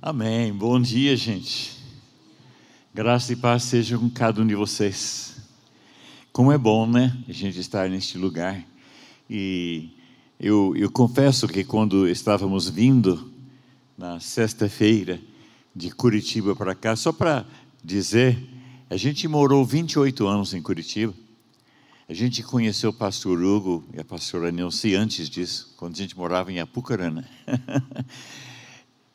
Amém. Bom dia, gente. Graça e paz sejam com cada um de vocês. Como é bom, né? A gente estar neste lugar. E eu, eu confesso que quando estávamos vindo na sexta-feira de Curitiba para cá, só para dizer, a gente morou 28 anos em Curitiba. A gente conheceu o pastor Hugo e a pastora Nelci antes disso, quando a gente morava em Apucarana.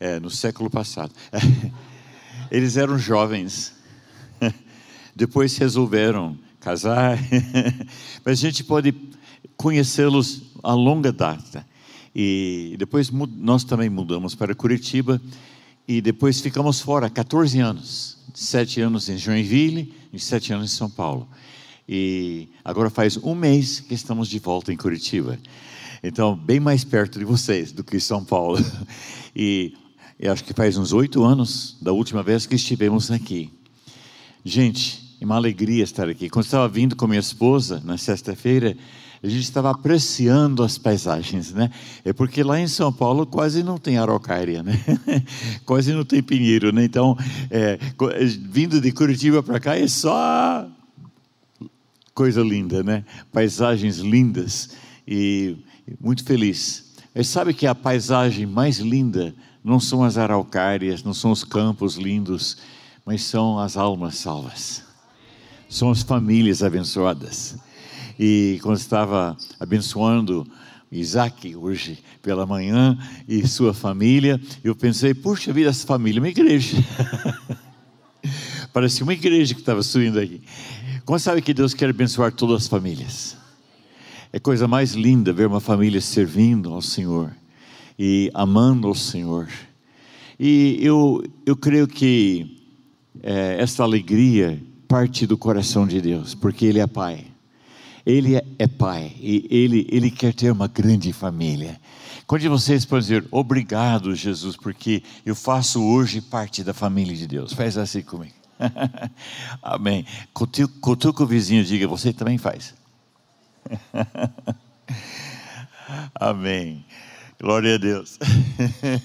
é, no século passado. Eles eram jovens, depois resolveram casar, mas a gente pode conhecê-los a longa data. E depois nós também mudamos para Curitiba e depois ficamos fora 14 anos, sete anos em Joinville e sete anos em São Paulo. E agora faz um mês que estamos de volta em Curitiba. Então, bem mais perto de vocês do que São Paulo. E eu acho que faz uns oito anos da última vez que estivemos aqui. Gente, é uma alegria estar aqui. Quando estava vindo com minha esposa na sexta-feira, a gente estava apreciando as paisagens, né? É porque lá em São Paulo quase não tem araucária, né? quase não tem pinheiro, né? Então, é, vindo de Curitiba para cá é só coisa linda, né? Paisagens lindas e muito feliz. Mas sabe que a paisagem mais linda não são as araucárias, não são os campos lindos, mas são as almas salvas. São as famílias abençoadas. E quando estava abençoando Isaac hoje pela manhã e sua família, eu pensei, puxa vida, essa família é uma igreja. Parecia uma igreja que estava subindo aqui. Como sabe que Deus quer abençoar todas as famílias? É coisa mais linda ver uma família servindo ao Senhor e amando o Senhor. E eu, eu creio que é, essa alegria parte do coração de Deus, porque Ele é Pai. Ele é, é Pai e ele, ele quer ter uma grande família. Quando vocês podem dizer, obrigado, Jesus, porque eu faço hoje parte da família de Deus. Faz assim comigo. Amém. Cutuca o vizinho diga, você também faz. Amém. Glória a Deus.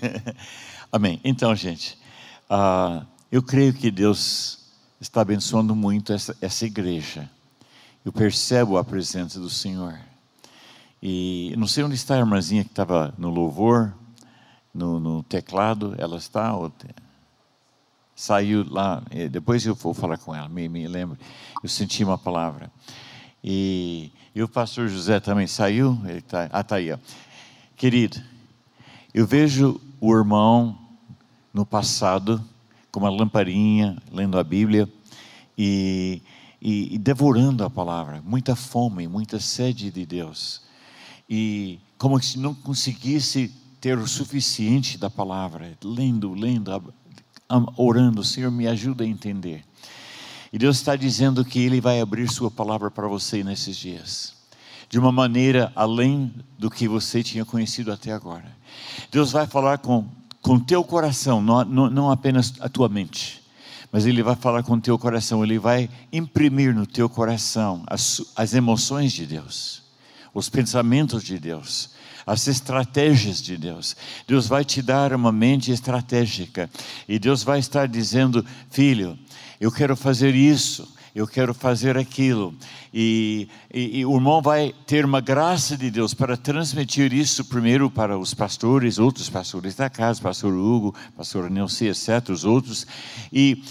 Amém. Então, gente, uh, eu creio que Deus está abençoando muito essa, essa igreja. Eu percebo a presença do Senhor. E não sei onde está a irmãzinha que estava no louvor, no, no teclado. Ela está? Ou... Saiu lá. Depois eu vou falar com ela, me, me lembro. Eu senti uma palavra. E, e o pastor José também saiu. Ele tá, ah, está aí. Ó. Querido, eu vejo o irmão no passado com uma lamparinha, lendo a Bíblia e, e, e devorando a palavra, muita fome, muita sede de Deus. E como se não conseguisse ter o suficiente da palavra, lendo, lendo, orando, Senhor, me ajuda a entender. E Deus está dizendo que Ele vai abrir Sua palavra para você nesses dias de uma maneira além do que você tinha conhecido até agora. Deus vai falar com com teu coração, não, não, não apenas a tua mente, mas Ele vai falar com teu coração, Ele vai imprimir no teu coração as, as emoções de Deus, os pensamentos de Deus, as estratégias de Deus. Deus vai te dar uma mente estratégica e Deus vai estar dizendo: Filho, eu quero fazer isso eu quero fazer aquilo. E, e, e, o irmão vai ter uma graça de Deus para transmitir isso primeiro para os pastores, outros pastores da casa, pastor Hugo, pastor Nelson, etc., os outros. E,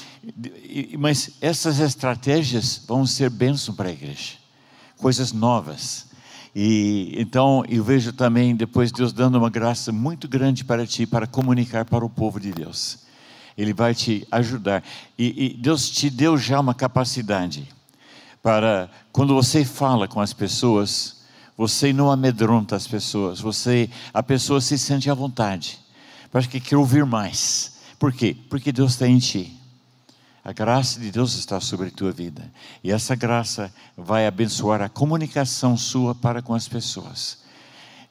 e, mas essas estratégias vão ser bênção para a igreja, coisas novas. E então eu vejo também depois Deus dando uma graça muito grande para ti para comunicar para o povo de Deus. Ele vai te ajudar. E, e Deus te deu já uma capacidade para, quando você fala com as pessoas, você não amedronta as pessoas, você, a pessoa se sente à vontade, parece que quer ouvir mais. Por quê? Porque Deus está em ti. A graça de Deus está sobre a tua vida. E essa graça vai abençoar a comunicação sua para com as pessoas.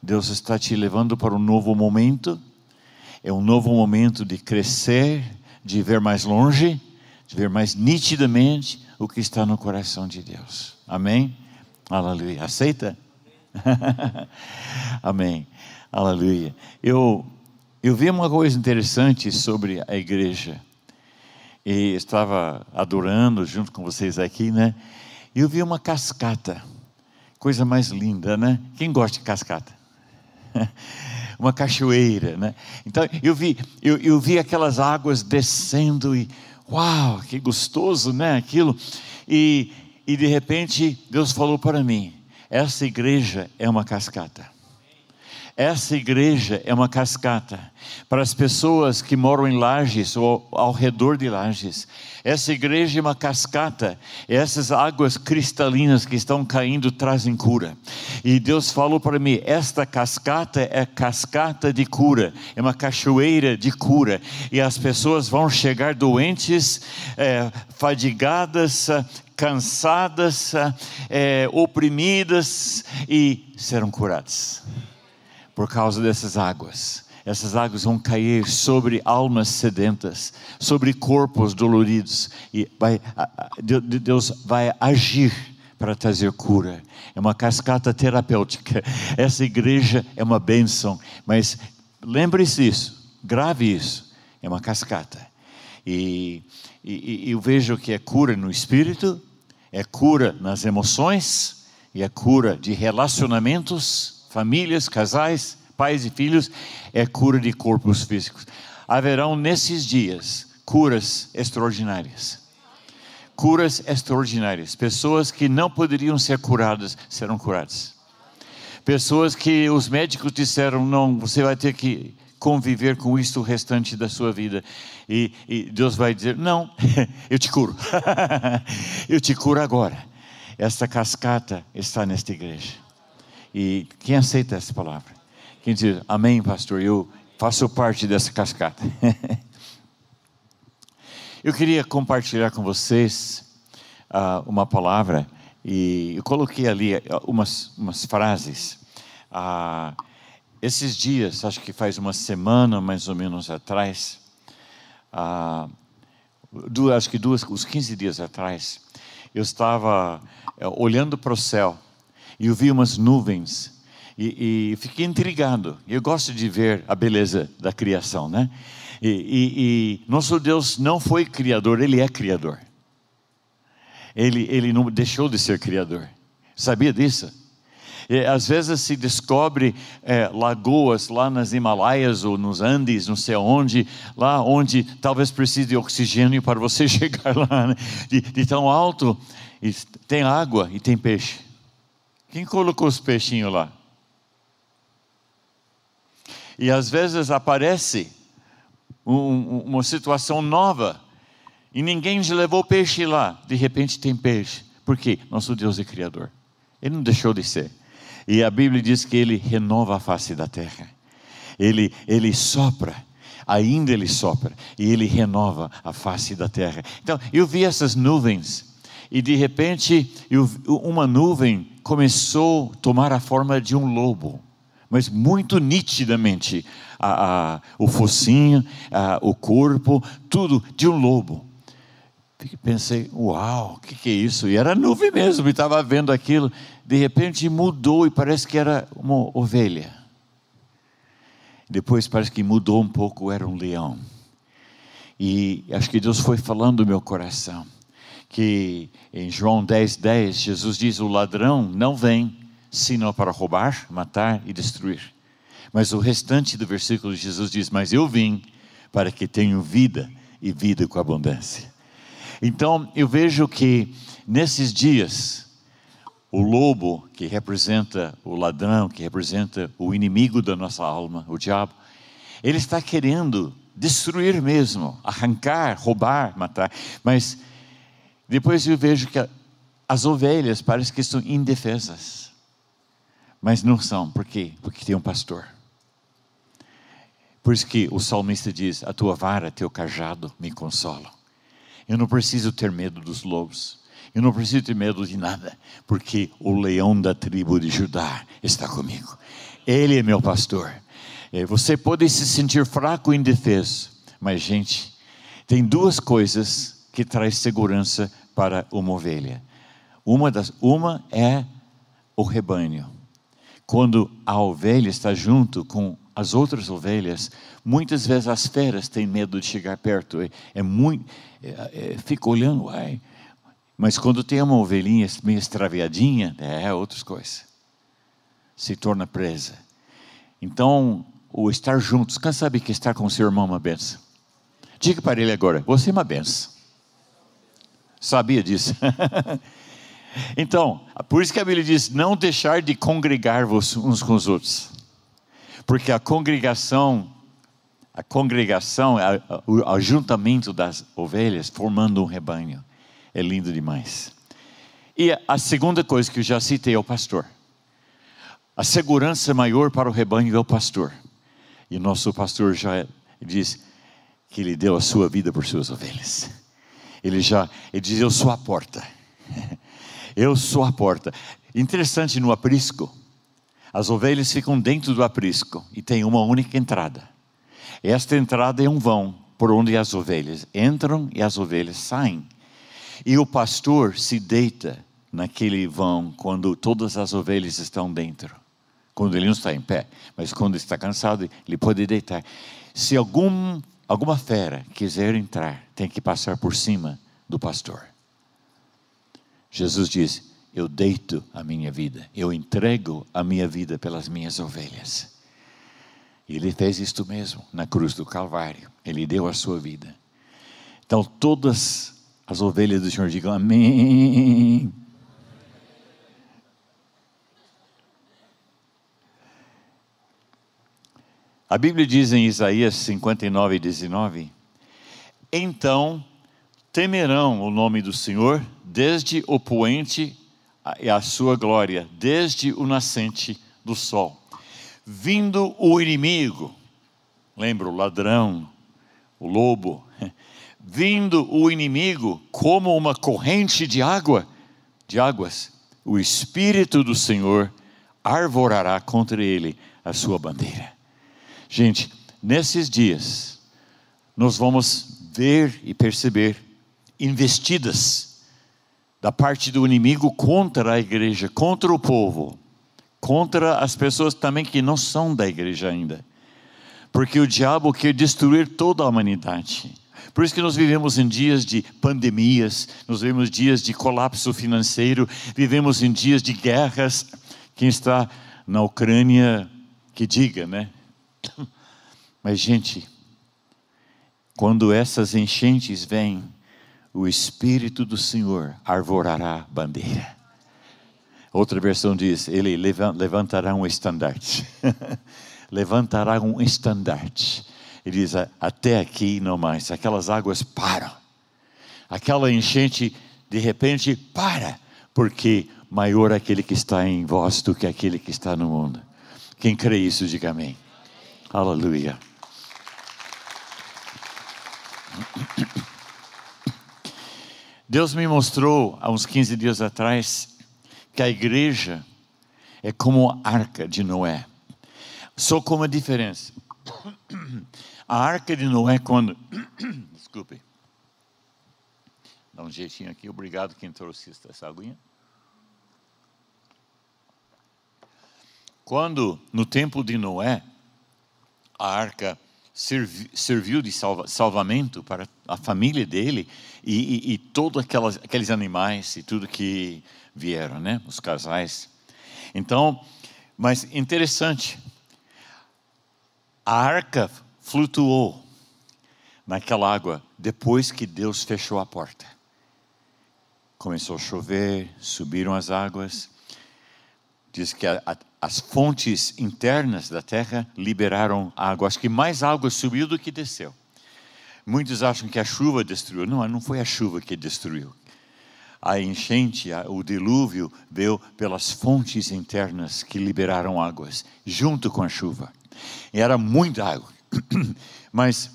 Deus está te levando para um novo momento é um novo momento de crescer, de ver mais longe, de ver mais nitidamente o que está no coração de Deus. Amém? Aleluia. Aceita? Amém. Aleluia. Eu, eu vi uma coisa interessante sobre a igreja. E estava adorando junto com vocês aqui, né? E eu vi uma cascata. Coisa mais linda, né? Quem gosta de cascata? uma cachoeira, né? Então eu vi, eu, eu vi aquelas águas descendo e uau, que gostoso, né? Aquilo e, e de repente Deus falou para mim: essa igreja é uma cascata. Essa igreja é uma cascata para as pessoas que moram em Lages ou ao redor de Lages. Essa igreja é uma cascata, essas águas cristalinas que estão caindo trazem cura. E Deus falou para mim: esta cascata é cascata de cura, é uma cachoeira de cura. E as pessoas vão chegar doentes, é, fadigadas, cansadas, é, oprimidas e serão curadas por causa dessas águas. Essas águas vão cair sobre almas sedentas, sobre corpos doloridos, e vai, Deus vai agir para trazer cura. É uma cascata terapêutica. Essa igreja é uma bênção, mas lembre-se disso, grave isso. É uma cascata. E, e, e eu vejo que é cura no espírito, é cura nas emoções, e é cura de relacionamentos famílias, casais, pais e filhos, é cura de corpos físicos. Haverão nesses dias curas extraordinárias. Curas extraordinárias. Pessoas que não poderiam ser curadas serão curadas. Pessoas que os médicos disseram: não, você vai ter que conviver com isso o restante da sua vida. E, e Deus vai dizer: não, eu te curo. eu te curo agora. Esta cascata está nesta igreja. E quem aceita essa palavra? Quem diz, Amém, pastor, eu faço parte dessa cascata. eu queria compartilhar com vocês uh, uma palavra, e eu coloquei ali ah, umas, umas frases. Uh, esses dias, acho que faz uma semana mais ou menos atrás, uh, duas, acho que duas, uns 15 dias atrás, eu estava eh, olhando para o céu e eu vi umas nuvens e, e fiquei intrigado. Eu gosto de ver a beleza da criação, né? E, e, e, nosso Deus não foi criador, Ele é criador. Ele, ele não deixou de ser criador. Sabia disso? E, às vezes se descobre é, lagoas lá nas Himalaias ou nos Andes, não sei onde, lá onde talvez precise de oxigênio para você chegar lá, né? de, de tão alto. E tem água e tem peixe. Quem colocou os peixinhos lá? E às vezes aparece um, uma situação nova e ninguém levou peixe lá. De repente tem peixe. Por quê? Nosso Deus é Criador. Ele não deixou de ser. E a Bíblia diz que Ele renova a face da terra. Ele, ele sopra ainda ele sopra e ele renova a face da terra. Então, eu vi essas nuvens e de repente eu, uma nuvem começou a tomar a forma de um lobo, mas muito nitidamente a, a, o focinho, a, o corpo, tudo de um lobo. Pensei, uau, o que, que é isso? E era nuvem mesmo, estava vendo aquilo. De repente mudou e parece que era uma ovelha. Depois parece que mudou um pouco, era um leão. E acho que Deus foi falando no meu coração que em João 10, 10, Jesus diz: O ladrão não vem senão para roubar, matar e destruir. Mas o restante do versículo, Jesus diz: Mas eu vim para que tenham vida e vida com abundância. Então eu vejo que nesses dias, o lobo, que representa o ladrão, que representa o inimigo da nossa alma, o diabo, ele está querendo destruir mesmo, arrancar, roubar, matar, mas depois eu vejo que as ovelhas parecem que estão indefesas. Mas não são, por quê? Porque tem um pastor. Por isso que o salmista diz: A tua vara, teu cajado me consolam. Eu não preciso ter medo dos lobos. Eu não preciso ter medo de nada, porque o leão da tribo de Judá está comigo. Ele é meu pastor. É, você pode se sentir fraco e indefeso, mas, gente, tem duas coisas que traz segurança para uma ovelha. Uma, das, uma é o rebanho. Quando a ovelha está junto com as outras ovelhas, muitas vezes as feras têm medo de chegar perto. É, é muito, é, é, fica olhando, ai. Mas quando tem uma ovelhinha meio extraviadinha, é outras coisas. Se torna presa. Então, o estar juntos, quem sabe que estar com seu irmão é uma benção? Diga para ele agora, você é uma benção. Sabia disso? então, por isso que a Bíblia diz: não deixar de congregar-vos uns com os outros. Porque a congregação, a congregação, o ajuntamento das ovelhas formando um rebanho. É lindo demais. E a segunda coisa que eu já citei é o pastor. A segurança maior para o rebanho é o pastor. E o nosso pastor já diz que ele deu a sua vida por suas ovelhas. Ele já, ele diz: Eu sou a porta. Eu sou a porta. Interessante no aprisco, as ovelhas ficam dentro do aprisco e tem uma única entrada. Esta entrada é um vão por onde as ovelhas entram e as ovelhas saem. E o pastor se deita naquele vão quando todas as ovelhas estão dentro. Quando ele não está em pé, mas quando está cansado, ele pode deitar. Se algum, alguma fera quiser entrar, tem que passar por cima do pastor. Jesus diz: eu deito a minha vida, eu entrego a minha vida pelas minhas ovelhas. E ele fez isto mesmo na cruz do Calvário, ele deu a sua vida. Então, todas as ovelhas do Senhor digam amém. A Bíblia diz em Isaías 59, 19: Então temerão o nome do Senhor desde o poente e a sua glória desde o nascente do sol. Vindo o inimigo, lembra o ladrão, o lobo, vindo o inimigo como uma corrente de água, de águas, o espírito do Senhor arvorará contra ele a sua bandeira. Gente, nesses dias nós vamos ver e perceber investidas da parte do inimigo contra a igreja, contra o povo, contra as pessoas também que não são da igreja ainda. Porque o diabo quer destruir toda a humanidade. Por isso que nós vivemos em dias de pandemias, nós vivemos dias de colapso financeiro, vivemos em dias de guerras. Quem está na Ucrânia, que diga, né? Mas, gente, quando essas enchentes vêm, o Espírito do Senhor arvorará bandeira. Outra versão diz: Ele levantará um estandarte. levantará um estandarte. Ele diz: Até aqui não mais. Aquelas águas param. Aquela enchente, de repente, para. Porque maior é aquele que está em vós do que aquele que está no mundo. Quem crê isso, diga amém. Aleluia. Deus me mostrou há uns 15 dias atrás que a igreja é como a arca de Noé. Só com uma diferença. A arca de Noé, quando. Desculpe. Dá um jeitinho aqui. Obrigado quem trouxe essa aguinha. Quando, no tempo de Noé, a arca serviu de salva, salvamento para a família dele e, e, e todos aqueles animais e tudo que vieram, né? Os casais. Então, mas interessante, a arca flutuou naquela água depois que Deus fechou a porta. Começou a chover, subiram as águas. Diz que a, a, as fontes internas da terra liberaram água. Acho que mais água subiu do que desceu. Muitos acham que a chuva destruiu. Não, não foi a chuva que destruiu. A enchente, o dilúvio veio pelas fontes internas que liberaram águas, junto com a chuva. E era muita água. Mas,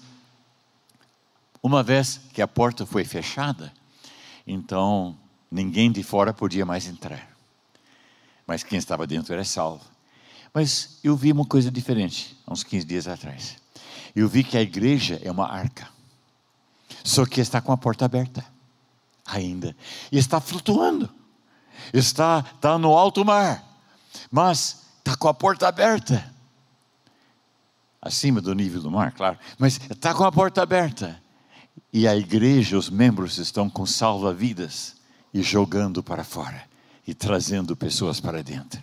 uma vez que a porta foi fechada, então ninguém de fora podia mais entrar mas quem estava dentro era salvo. Mas eu vi uma coisa diferente, há uns 15 dias atrás. Eu vi que a igreja é uma arca, só que está com a porta aberta, ainda, e está flutuando, está, está no alto mar, mas está com a porta aberta. acima do nível do mar, claro, mas está com a porta aberta. E a igreja, os membros estão com salva-vidas e jogando para fora e trazendo pessoas para dentro.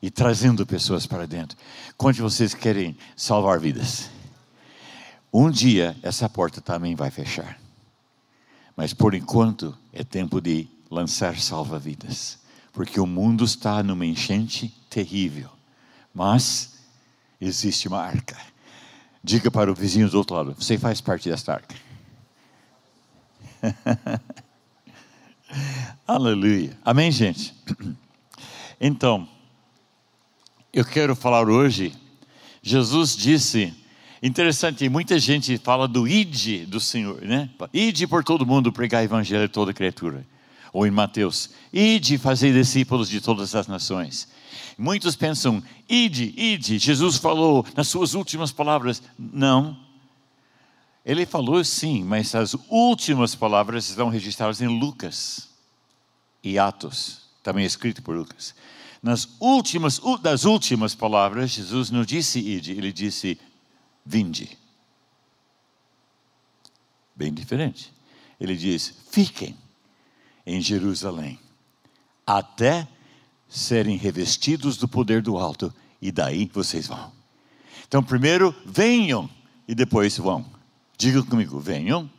E trazendo pessoas para dentro. Quantos de vocês querem salvar vidas? Um dia essa porta também vai fechar. Mas por enquanto é tempo de lançar salva-vidas. Porque o mundo está numa enchente terrível. Mas existe uma arca. Diga para o vizinho do outro lado: você faz parte desta arca. Aleluia. Amém, gente? Então, eu quero falar hoje. Jesus disse, interessante, muita gente fala do id do Senhor, né? Ide por todo mundo pregar o evangelho a toda criatura. Ou em Mateus, ide fazer discípulos de todas as nações. Muitos pensam, ide, ide. Jesus falou nas suas últimas palavras. Não, ele falou sim, mas as últimas palavras estão registradas em Lucas e Atos, também escrito por Lucas. Nas últimas das últimas palavras, Jesus não disse ide, ele disse vinde. Bem diferente. Ele diz: fiquem em Jerusalém até serem revestidos do poder do alto e daí vocês vão. Então, primeiro venham e depois vão. Diga comigo, venham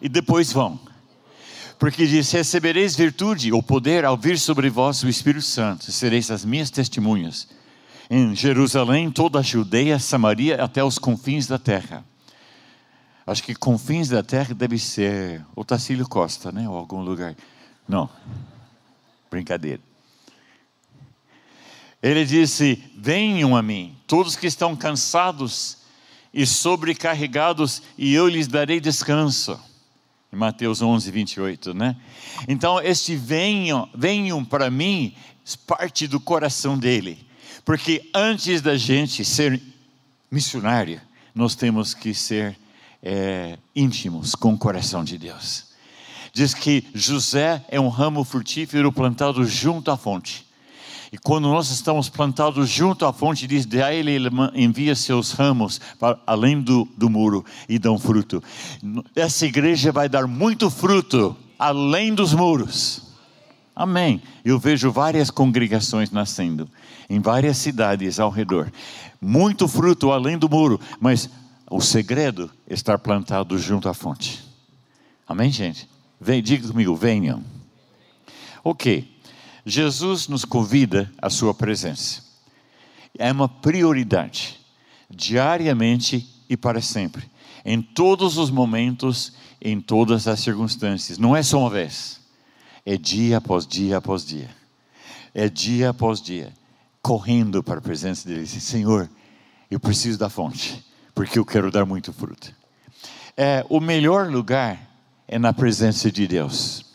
e depois vão. Porque diz: recebereis virtude ou poder ao vir sobre vós o Espírito Santo, sereis as minhas testemunhas em Jerusalém, toda a Judeia, Samaria, até os confins da terra. Acho que confins da terra deve ser o Tacílio Costa, né? Ou algum lugar. Não. Brincadeira. Ele disse: Venham a mim, todos que estão cansados e sobrecarregados, e eu lhes darei descanso. Em Mateus 11, 28, né? Então, este venham, venham para mim, parte do coração dele. Porque antes da gente ser missionário, nós temos que ser é, íntimos com o coração de Deus. Diz que José é um ramo frutífero plantado junto à fonte. E quando nós estamos plantados junto à fonte, diz, daí ele envia seus ramos para além do, do muro e dão fruto. Essa igreja vai dar muito fruto além dos muros. Amém. Eu vejo várias congregações nascendo em várias cidades ao redor. Muito fruto além do muro, mas o segredo é estar plantado junto à fonte. Amém, gente? Vem, diga comigo, venham. Ok. Jesus nos convida à sua presença. É uma prioridade, diariamente e para sempre, em todos os momentos, em todas as circunstâncias. Não é só uma vez, é dia após dia após dia. É dia após dia, correndo para a presença dele. Senhor, eu preciso da fonte, porque eu quero dar muito fruto. É, o melhor lugar é na presença de Deus.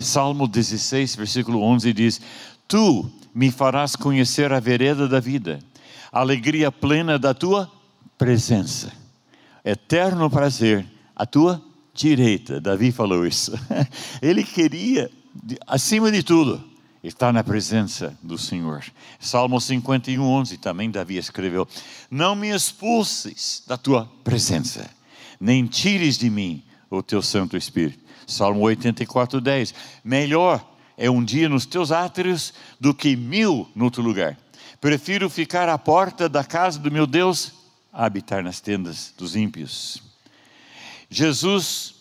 Salmo 16, versículo 11 diz: Tu me farás conhecer a vereda da vida, a alegria plena da tua presença, eterno prazer, a tua direita. Davi falou isso. Ele queria, acima de tudo, estar na presença do Senhor. Salmo 51, 11 também Davi escreveu: Não me expulses da tua presença, nem tires de mim o teu Santo Espírito. Salmo 84, 10. Melhor é um dia nos teus átrios do que mil no outro lugar. Prefiro ficar à porta da casa do meu Deus a habitar nas tendas dos ímpios. Jesus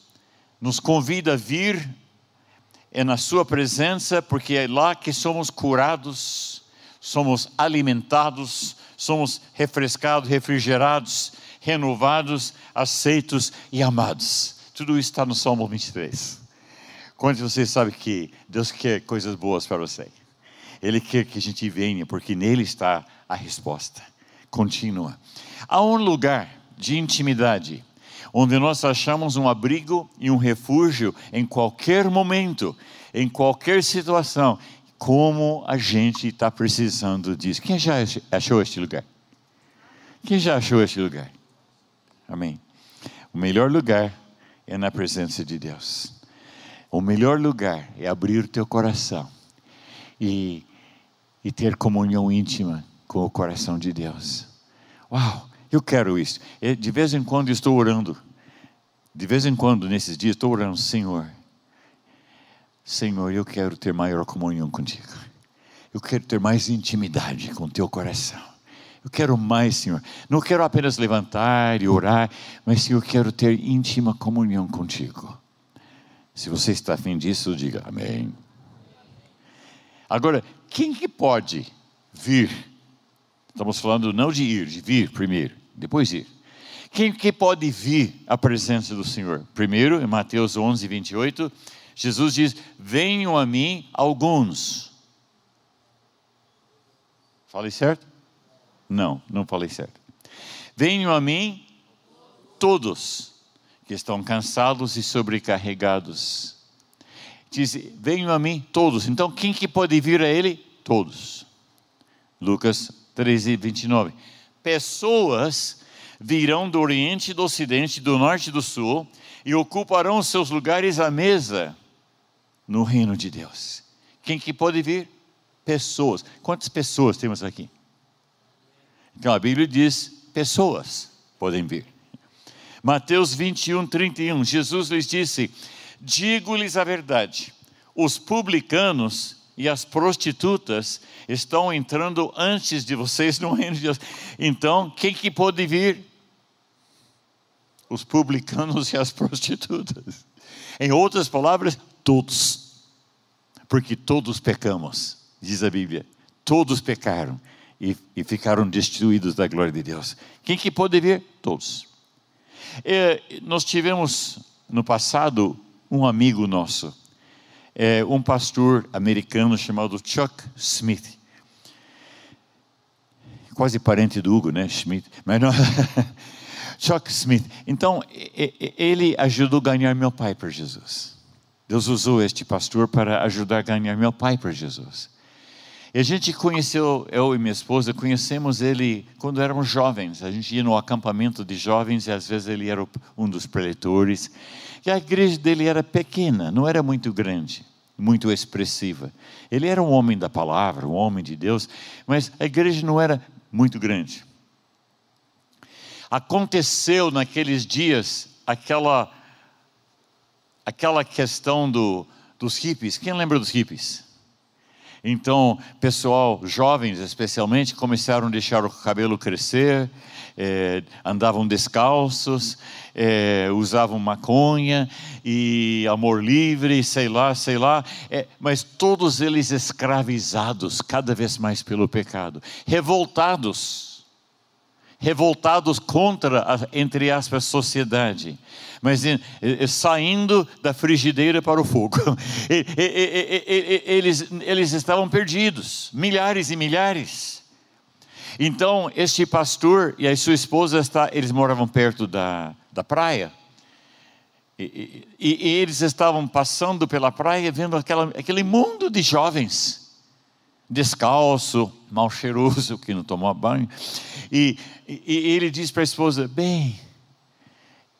nos convida a vir é na Sua presença, porque é lá que somos curados, somos alimentados, somos refrescados, refrigerados, renovados, aceitos e amados. Tudo isso está no Salmo 23. Quando você sabe que Deus quer coisas boas para você, Ele quer que a gente venha, porque nele está a resposta contínua. Há um lugar de intimidade, onde nós achamos um abrigo e um refúgio em qualquer momento, em qualquer situação, como a gente está precisando disso. Quem já achou este lugar? Quem já achou este lugar? Amém. O melhor lugar é na presença de Deus. O melhor lugar é abrir o teu coração e, e ter comunhão íntima com o coração de Deus. Uau! Eu quero isso. De vez em quando estou orando. De vez em quando, nesses dias, estou orando, Senhor. Senhor, eu quero ter maior comunhão contigo. Eu quero ter mais intimidade com o teu coração. Eu quero mais, Senhor. Não quero apenas levantar e orar, mas, Senhor, eu quero ter íntima comunhão contigo. Se você está afim disso, diga amém. Agora, quem que pode vir? Estamos falando não de ir, de vir primeiro, depois ir. Quem que pode vir à presença do Senhor? Primeiro, em Mateus 11, 28, Jesus diz: Venham a mim alguns. Falei certo? Não, não falei certo. Venham a mim todos que estão cansados e sobrecarregados. Diz: Venham a mim todos. Então, quem que pode vir a Ele? Todos. Lucas 13, 29. Pessoas virão do Oriente, do Ocidente, do Norte e do Sul e ocuparão seus lugares à mesa no reino de Deus. Quem que pode vir? Pessoas. Quantas pessoas temos aqui? Então a Bíblia diz: pessoas podem vir. Mateus 21, 31, Jesus lhes disse: Digo-lhes a verdade, os publicanos e as prostitutas estão entrando antes de vocês no reino de Deus. Então, quem que pode vir? Os publicanos e as prostitutas. Em outras palavras, todos. Porque todos pecamos, diz a Bíblia. Todos pecaram e, e ficaram destruídos da glória de Deus. Quem que pode vir? Todos. É, nós tivemos no passado um amigo nosso, é, um pastor americano chamado Chuck Smith. Quase parente do Hugo, né? Smith. Mas não. Chuck Smith. Então, ele ajudou a ganhar meu pai para Jesus. Deus usou este pastor para ajudar a ganhar meu pai para Jesus. E a gente conheceu, eu e minha esposa, conhecemos ele quando éramos jovens. A gente ia no acampamento de jovens e às vezes ele era um dos preletores. E a igreja dele era pequena, não era muito grande, muito expressiva. Ele era um homem da palavra, um homem de Deus, mas a igreja não era muito grande. Aconteceu naqueles dias aquela aquela questão do, dos hippies. Quem lembra dos hippies? Então, pessoal, jovens especialmente, começaram a deixar o cabelo crescer, eh, andavam descalços, eh, usavam maconha e amor livre, sei lá, sei lá, eh, mas todos eles escravizados cada vez mais pelo pecado, revoltados revoltados contra, a, entre aspas, sociedade, mas saindo da frigideira para o fogo. eles, eles estavam perdidos, milhares e milhares. Então, este pastor e a sua esposa, está, eles moravam perto da, da praia, e, e, e, eles estavam passando pela praia vendo aquela, aquele mundo de jovens descalço, mal cheiroso, que não tomou banho. E, e, e ele diz para a esposa: Bem,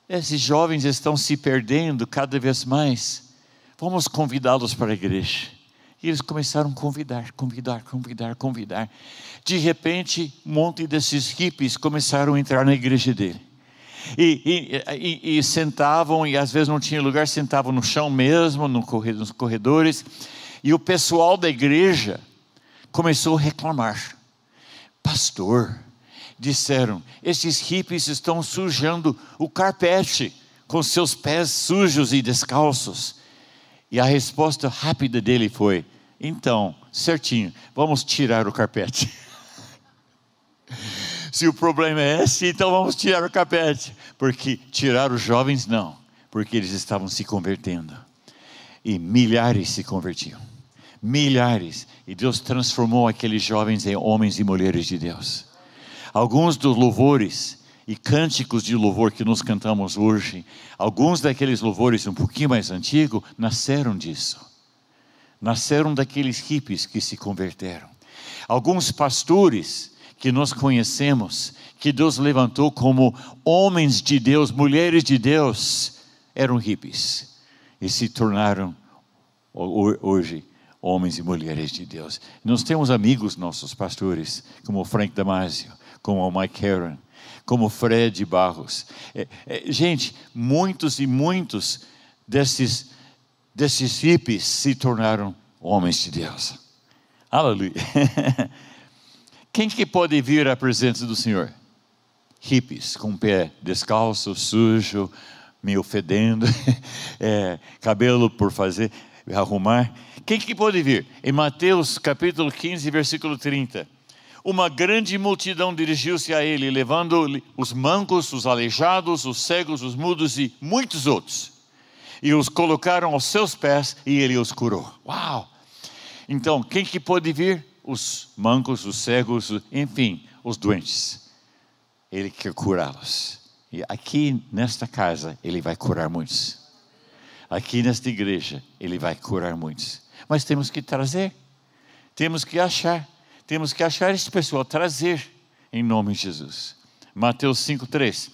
esses jovens estão se perdendo cada vez mais, vamos convidá-los para a igreja. E eles começaram a convidar, convidar, convidar, convidar. De repente, um monte desses hippies começaram a entrar na igreja dele. E, e, e, sentavam, e às vezes não tinha lugar, sentavam no chão mesmo, no corredor, nos corredores. E o pessoal da igreja começou a reclamar. Pastor, disseram, esses hippies estão sujando o carpete com seus pés sujos e descalços. E a resposta rápida dele foi: então, certinho, vamos tirar o carpete. Se o problema é esse, então vamos tirar o carpete. Porque tirar os jovens, não, porque eles estavam se convertendo. E milhares se convertiam milhares, e Deus transformou aqueles jovens em homens e mulheres de Deus. Alguns dos louvores e cânticos de louvor que nós cantamos hoje, alguns daqueles louvores um pouquinho mais antigos, nasceram disso. Nasceram daqueles hippies que se converteram. Alguns pastores que nós conhecemos, que Deus levantou como homens de Deus, mulheres de Deus, eram hippies e se tornaram hoje homens e mulheres de Deus. Nós temos amigos nossos pastores, como Frank Damasio, como o Mike Heron, como Fred Barros. É, é, gente, muitos e muitos desses, desses hippies se tornaram homens de Deus. Aleluia. Quem que pode vir à presença do Senhor? Hippies, com o pé descalço, sujo, meio fedendo, é, cabelo por fazer, arrumar. Quem que pode vir? Em Mateus capítulo 15, versículo 30. Uma grande multidão dirigiu-se a ele, levando os mancos, os aleijados, os cegos, os mudos e muitos outros. E os colocaram aos seus pés e ele os curou. Uau! Então, quem que pode vir? Os mancos, os cegos, enfim, os doentes. Ele quer curá-los. E aqui nesta casa, ele vai curar muitos. Aqui nesta igreja, ele vai curar muitos. Mas temos que trazer, temos que achar, temos que achar esse pessoal, trazer em nome de Jesus. Mateus 5,3.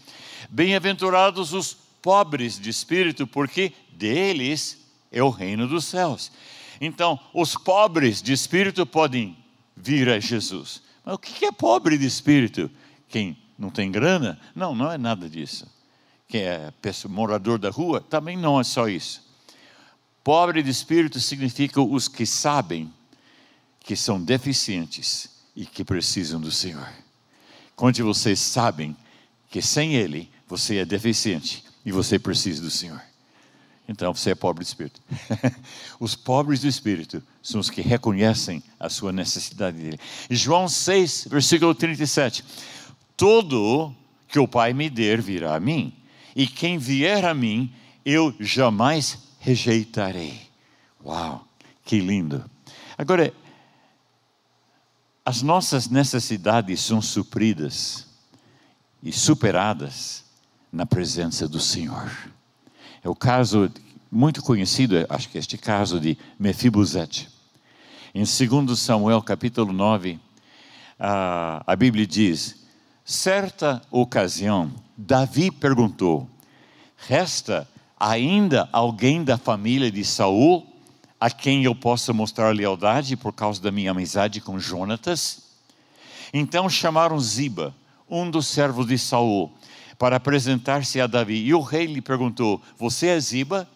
Bem-aventurados os pobres de espírito, porque deles é o reino dos céus. Então, os pobres de espírito podem vir a Jesus. Mas o que é pobre de espírito? Quem não tem grana? Não, não é nada disso. Quem é morador da rua? Também não é só isso. Pobre de espírito significa os que sabem que são deficientes e que precisam do Senhor. Quando vocês sabem que sem Ele você é deficiente e você precisa do Senhor. Então você é pobre de espírito. os pobres do espírito são os que reconhecem a sua necessidade dele. João 6, versículo 37. Todo que o Pai me der virá a mim, e quem vier a mim, eu jamais rejeitarei. Uau, que lindo. Agora, as nossas necessidades são supridas e superadas na presença do Senhor. É o caso muito conhecido, acho que este caso de Mefibosete. Em 2 Samuel capítulo 9, a, a Bíblia diz: Certa ocasião, Davi perguntou: Resta ainda alguém da família de Saul a quem eu possa mostrar lealdade por causa da minha amizade com Jonatas? Então chamaram Ziba, um dos servos de Saul, para apresentar-se a Davi. E o rei lhe perguntou: Você é Ziba?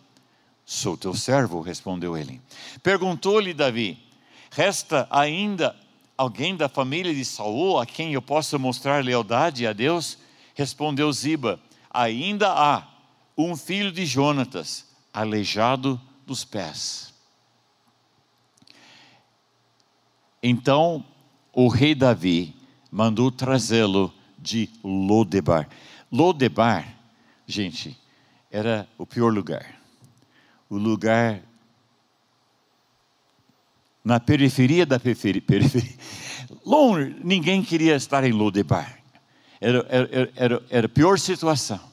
Sou teu servo, respondeu ele. Perguntou-lhe Davi: Resta ainda alguém da família de Saul a quem eu possa mostrar lealdade a Deus? Respondeu Ziba: Ainda há um filho de Jonatas, aleijado dos pés. Então o rei Davi mandou trazê-lo de Lodebar. Lodebar, gente, era o pior lugar. O lugar na periferia da periferia. Longe, ninguém queria estar em Lodebar. Era, era, era, era a pior situação.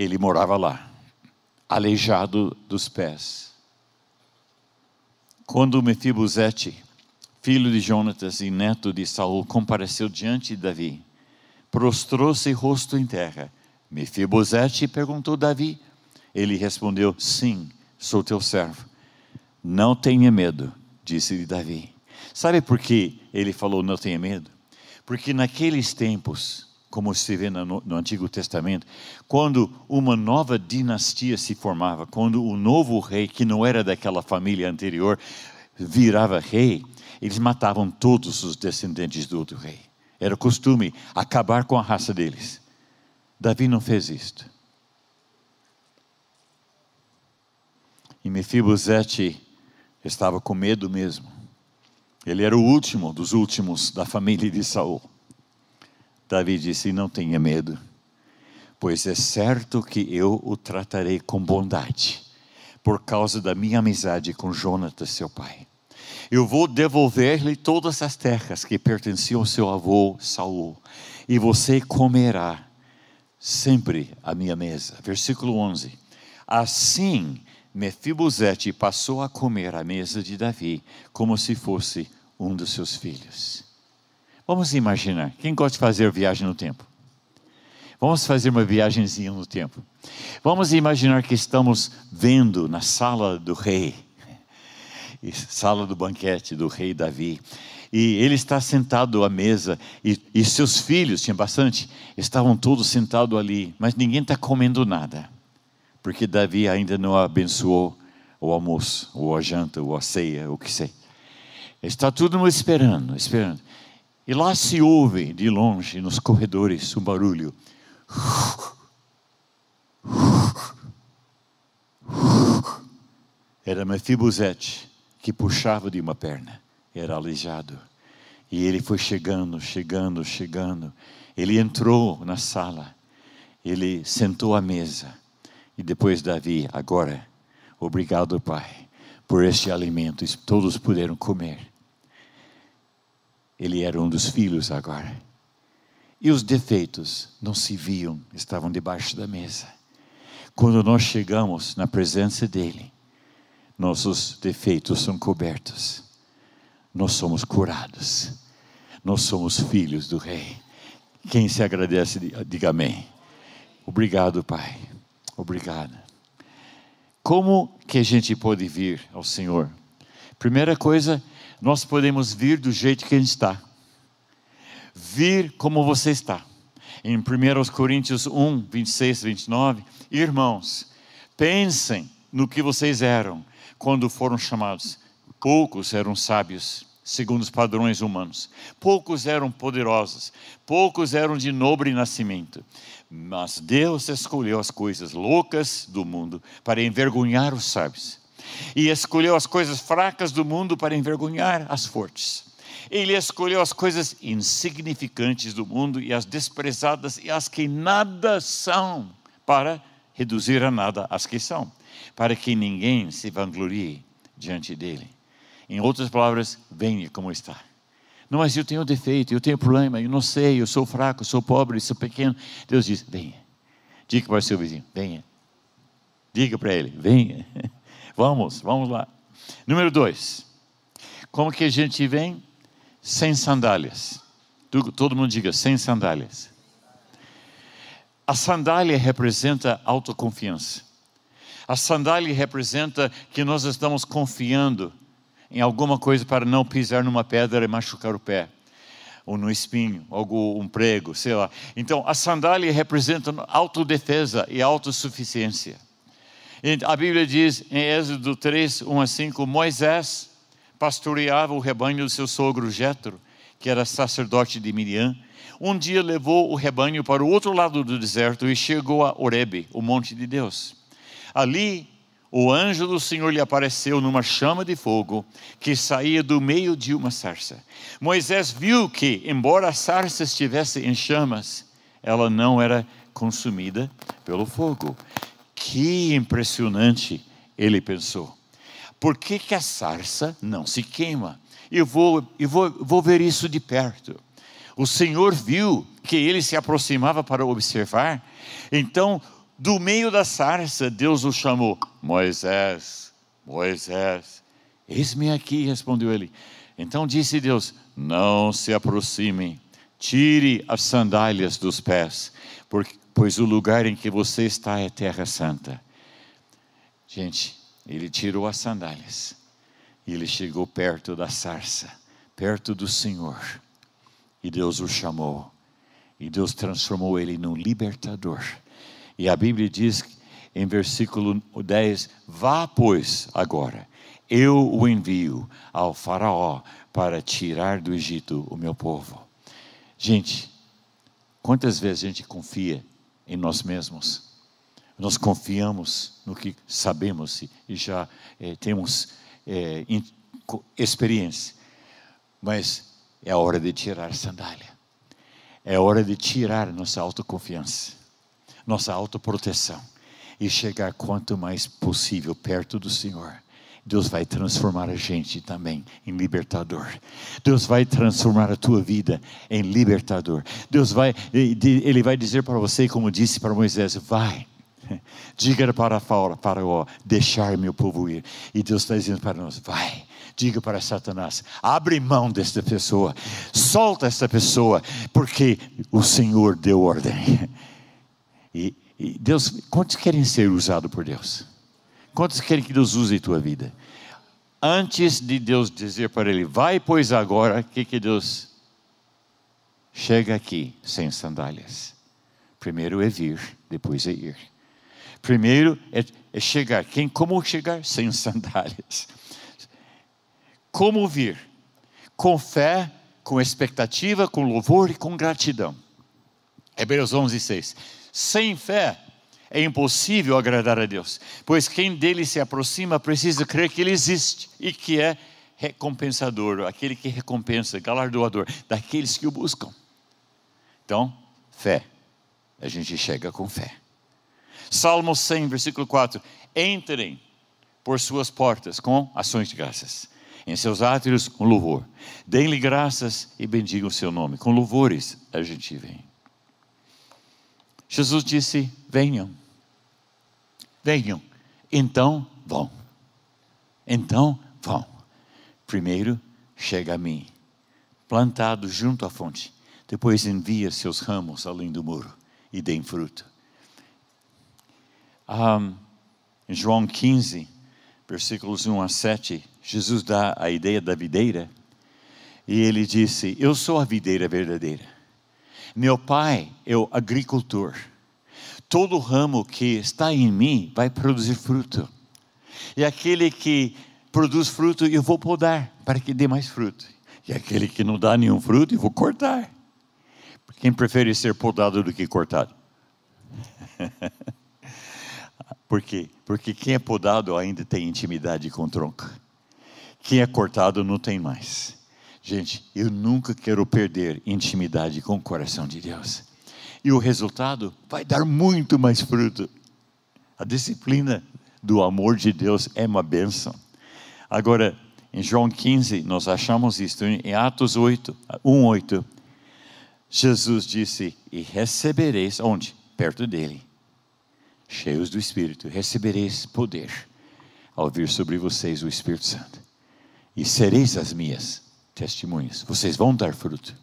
Ele morava lá, aleijado dos pés. Quando Mefibosete, filho de Jonatas e neto de Saul, compareceu diante de Davi, prostrou-se rosto em terra. Mefibosete perguntou Davi. Ele respondeu: Sim, sou teu servo. Não tenha medo, disse-lhe Davi. Sabe por que ele falou não tenha medo? Porque naqueles tempos, como se vê no, no, Antigo Testamento, quando uma nova dinastia se formava, quando o novo rei, que não era daquela família anterior, virava rei, eles matavam todos os descendentes do outro rei. Era costume acabar com a raça deles. Davi não fez isto. E Mefibosete estava com medo mesmo. Ele era o último dos últimos da família de Saul. Davi disse: Não tenha medo, pois é certo que eu o tratarei com bondade, por causa da minha amizade com Jonatas, seu pai. Eu vou devolver-lhe todas as terras que pertenciam ao seu avô Saul, e você comerá sempre a minha mesa. Versículo 11. Assim Mefibosete passou a comer à mesa de Davi como se fosse um dos seus filhos. Vamos imaginar, quem gosta de fazer viagem no tempo? Vamos fazer uma viagemzinha no tempo. Vamos imaginar que estamos vendo na sala do rei, sala do banquete do rei Davi, E ele está sentado à mesa, e, e seus filhos, tinha bastante, estavam todos sentados ali, mas ninguém está comendo nada, porque Davi ainda não abençoou o almoço, ou a janta, ou a ceia, o que sei. Está tudo esperando, esperando. E lá se ouve de longe, nos corredores, um barulho. Era Mefibosete que puxava de uma perna, era aleijado. E ele foi chegando, chegando, chegando. Ele entrou na sala, ele sentou à mesa. E depois Davi, agora, obrigado, Pai, por este alimento. Todos puderam comer. Ele era um dos filhos agora. E os defeitos não se viam, estavam debaixo da mesa. Quando nós chegamos na presença dele, nossos defeitos são cobertos. Nós somos curados. Nós somos filhos do Rei. Quem se agradece, diga amém. Obrigado, Pai. Obrigado. Como que a gente pode vir ao Senhor? Primeira coisa, nós podemos vir do jeito que a gente está. Vir como você está. Em 1 Coríntios 1, 26, 29, irmãos, pensem no que vocês eram quando foram chamados. Poucos eram sábios, segundo os padrões humanos. Poucos eram poderosos. Poucos eram de nobre nascimento. Mas Deus escolheu as coisas loucas do mundo para envergonhar os sábios. E escolheu as coisas fracas do mundo para envergonhar as fortes. Ele escolheu as coisas insignificantes do mundo e as desprezadas e as que nada são, para reduzir a nada as que são para que ninguém se vanglorie diante dele. Em outras palavras, venha como está. Não, mas eu tenho defeito, eu tenho problema, eu não sei, eu sou fraco, eu sou pobre, eu sou pequeno. Deus diz: venha. Diga para o seu vizinho: venha. Diga para ele: venha. Vamos, vamos lá. Número dois. Como que a gente vem? Sem sandálias. Todo mundo diga: sem sandálias. A sandália representa autoconfiança. A sandália representa que nós estamos confiando em alguma coisa para não pisar numa pedra e machucar o pé, ou no espinho, ou um prego, sei lá. Então, a sandália representa autodefesa e autossuficiência. A Bíblia diz em Êxodo 3, 1 a 5, Moisés pastoreava o rebanho do seu sogro Jetro, que era sacerdote de Miriam. Um dia levou o rebanho para o outro lado do deserto e chegou a Oreb, o monte de Deus. Ali, o anjo do Senhor lhe apareceu numa chama de fogo que saía do meio de uma sarça. Moisés viu que, embora a sarça estivesse em chamas, ela não era consumida pelo fogo. Que impressionante, ele pensou. Por que, que a sarça não se queima? Eu vou, eu vou, vou ver isso de perto. O Senhor viu que ele se aproximava para observar, então do meio da sarça, Deus o chamou: Moisés, Moisés. Eis-me aqui, respondeu ele. Então disse Deus: Não se aproxime, tire as sandálias dos pés, porque, pois o lugar em que você está é terra santa. Gente, ele tirou as sandálias e ele chegou perto da sarça, perto do Senhor. E Deus o chamou. E Deus transformou ele num libertador e a Bíblia diz em versículo 10: Vá, pois, agora, eu o envio ao Faraó para tirar do Egito o meu povo. Gente, quantas vezes a gente confia em nós mesmos? Nós confiamos no que sabemos e já é, temos é, experiência, mas é a hora de tirar a sandália, é a hora de tirar nossa autoconfiança nossa autoproteção e chegar quanto mais possível perto do Senhor. Deus vai transformar a gente também em libertador. Deus vai transformar a tua vida em libertador. Deus vai, ele vai dizer para você, como disse para Moisés: vai, diga para Faraó, deixar meu povo ir. E Deus está dizendo para nós: vai, diga para Satanás: abre mão desta pessoa, solta esta pessoa, porque o Senhor deu ordem. E, e Deus, quantos querem ser usados por Deus? Quantos querem que Deus use a tua vida? Antes de Deus dizer para ele, vai, pois agora, o que, que Deus chega aqui sem sandálias? Primeiro é vir, depois é ir. Primeiro é, é chegar. Quem, como chegar? Sem sandálias. Como vir? Com fé, com expectativa, com louvor e com gratidão. Hebreus 11, 6. Sem fé é impossível agradar a Deus, pois quem dele se aproxima precisa crer que ele existe e que é recompensador, aquele que recompensa, galardoador daqueles que o buscam. Então, fé. A gente chega com fé. Salmo 100, versículo 4: Entrem por suas portas com ações de graças, em seus átrios com louvor. Deem-lhe graças e bendigam o seu nome. Com louvores a gente vem. Jesus disse: Venham, venham. Então vão. Então vão. Primeiro chega a mim, plantado junto à fonte. Depois envia seus ramos além do muro e deem fruto. Em João 15, versículos 1 a 7, Jesus dá a ideia da videira. E ele disse: Eu sou a videira verdadeira. Meu pai é o agricultor. Todo ramo que está em mim vai produzir fruto. E aquele que produz fruto, eu vou podar para que dê mais fruto. E aquele que não dá nenhum fruto, eu vou cortar. Quem prefere ser podado do que cortado? Por quê? Porque quem é podado ainda tem intimidade com o tronco. Quem é cortado não tem mais. Gente, eu nunca quero perder intimidade com o coração de Deus. E o resultado vai dar muito mais fruto. A disciplina do amor de Deus é uma bênção. Agora, em João 15, nós achamos isso, em Atos 8, 1, 8. Jesus disse: E recebereis, onde? Perto dele cheios do Espírito, recebereis poder ao vir sobre vocês o Espírito Santo. E sereis as minhas testemunhas. Vocês vão dar fruto.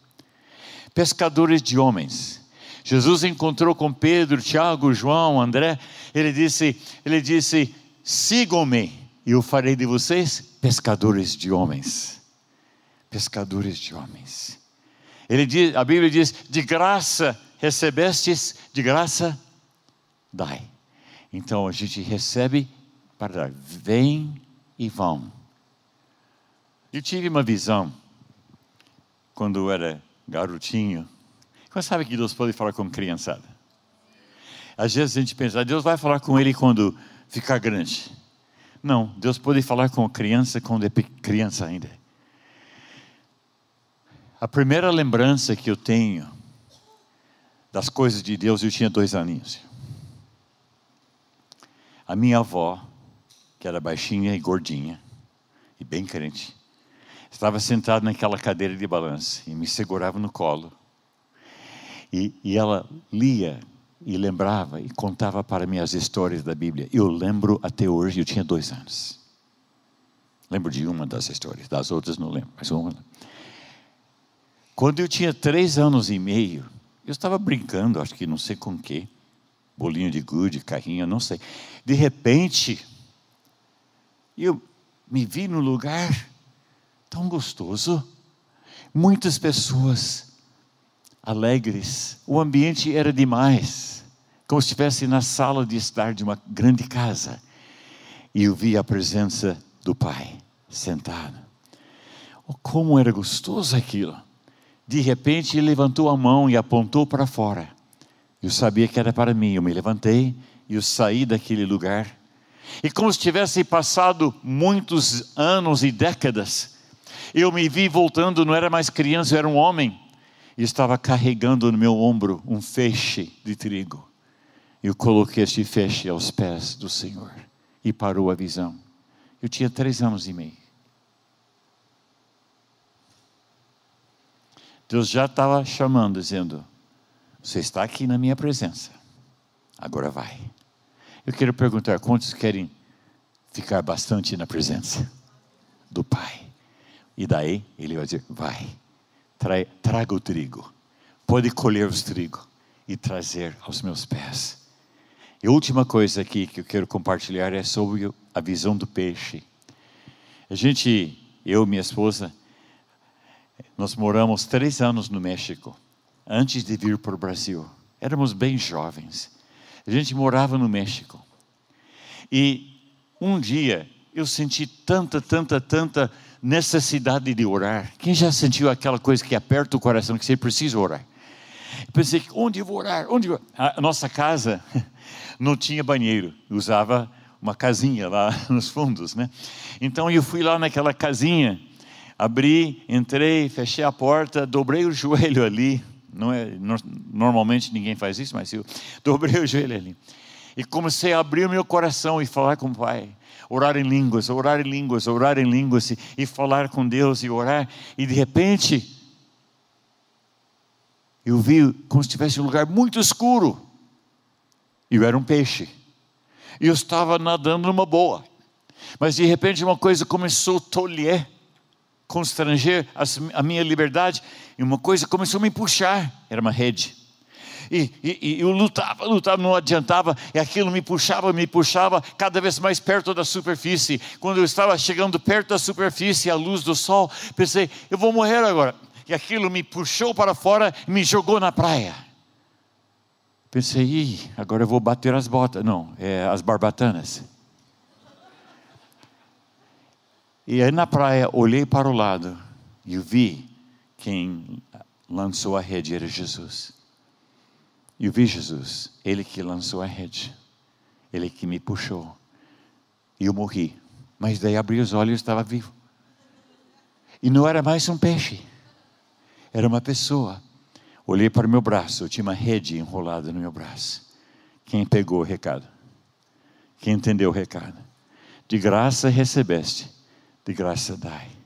Pescadores de homens. Jesus encontrou com Pedro, Tiago, João, André. Ele disse: Ele disse: Sigam-me e eu farei de vocês pescadores de homens. Pescadores de homens. Ele diz, a Bíblia diz: de graça recebestes, de graça dai. Então a gente recebe para dar. Vem e vão. Eu tive uma visão quando eu era garotinho. Você sabe que Deus pode falar com criançada? Às vezes a gente pensa, Deus vai falar com ele quando ficar grande. Não, Deus pode falar com criança quando é criança ainda. A primeira lembrança que eu tenho das coisas de Deus, eu tinha dois aninhos. A minha avó, que era baixinha e gordinha, e bem crente, estava sentada naquela cadeira de balanço e me segurava no colo. E, e ela lia e lembrava e contava para mim as histórias da Bíblia. Eu lembro até hoje, eu tinha dois anos. Lembro de uma das histórias, das outras não lembro, mas uma. Quando eu tinha três anos e meio, eu estava brincando, acho que não sei com o quê bolinho de gude, carrinho, não sei. De repente, eu me vi no lugar tão gostoso, muitas pessoas alegres, o ambiente era demais, como se estivesse na sala de estar de uma grande casa. E eu vi a presença do Pai sentado. Oh, como era gostoso aquilo! De repente, ele levantou a mão e apontou para fora. Eu sabia que era para mim. Eu me levantei e eu saí daquele lugar. E como se tivesse passado muitos anos e décadas, eu me vi voltando, não era mais criança, eu era um homem. E estava carregando no meu ombro um feixe de trigo. Eu coloquei este feixe aos pés do Senhor. E parou a visão. Eu tinha três anos e meio. Deus já estava chamando, dizendo: você está aqui na minha presença. Agora vai. Eu quero perguntar: quantos querem ficar bastante na presença do Pai? E daí ele vai dizer: vai, tra traga o trigo. Pode colher os trigo e trazer aos meus pés. E a última coisa aqui que eu quero compartilhar é sobre a visão do peixe. A gente, eu e minha esposa, nós moramos três anos no México, antes de vir para o Brasil. Éramos bem jovens. A gente morava no México. E um dia eu senti tanta, tanta, tanta necessidade de orar. Quem já sentiu aquela coisa que aperta o coração, que você precisa orar? Eu pensei, onde eu vou orar? Onde. A nossa casa não tinha banheiro, usava uma casinha lá nos fundos, né? Então eu fui lá naquela casinha, abri, entrei, fechei a porta, dobrei o joelho ali. Não é, normalmente ninguém faz isso, mas eu dobrei o joelho ali. E comecei a abrir o meu coração e falar com o Pai. Orar em línguas, orar em línguas, orar em línguas e, e falar com Deus e orar. E de repente, eu vi como se estivesse um lugar muito escuro. Eu era um peixe. E eu estava nadando numa boa. Mas de repente uma coisa começou a tolher, constranger a minha liberdade, e uma coisa começou a me puxar. Era uma rede. E, e, e, eu lutava, lutava, não adiantava, e aquilo me puxava, me puxava cada vez mais perto da superfície. Quando eu estava chegando perto da superfície, à luz do sol, pensei, eu vou morrer agora. E aquilo me puxou para fora e me jogou na praia. Pensei, Ih, agora eu vou bater as botas. Não, é as barbatanas. E aí na praia, olhei para o lado e vi quem lançou a rede era Jesus. E eu vi Jesus, Ele que lançou a rede, Ele que me puxou. E eu morri. Mas daí abri os olhos e estava vivo. E não era mais um peixe, era uma pessoa. Olhei para o meu braço, tinha uma rede enrolada no meu braço. Quem pegou o recado? Quem entendeu o recado? De graça recebeste, de graça dai.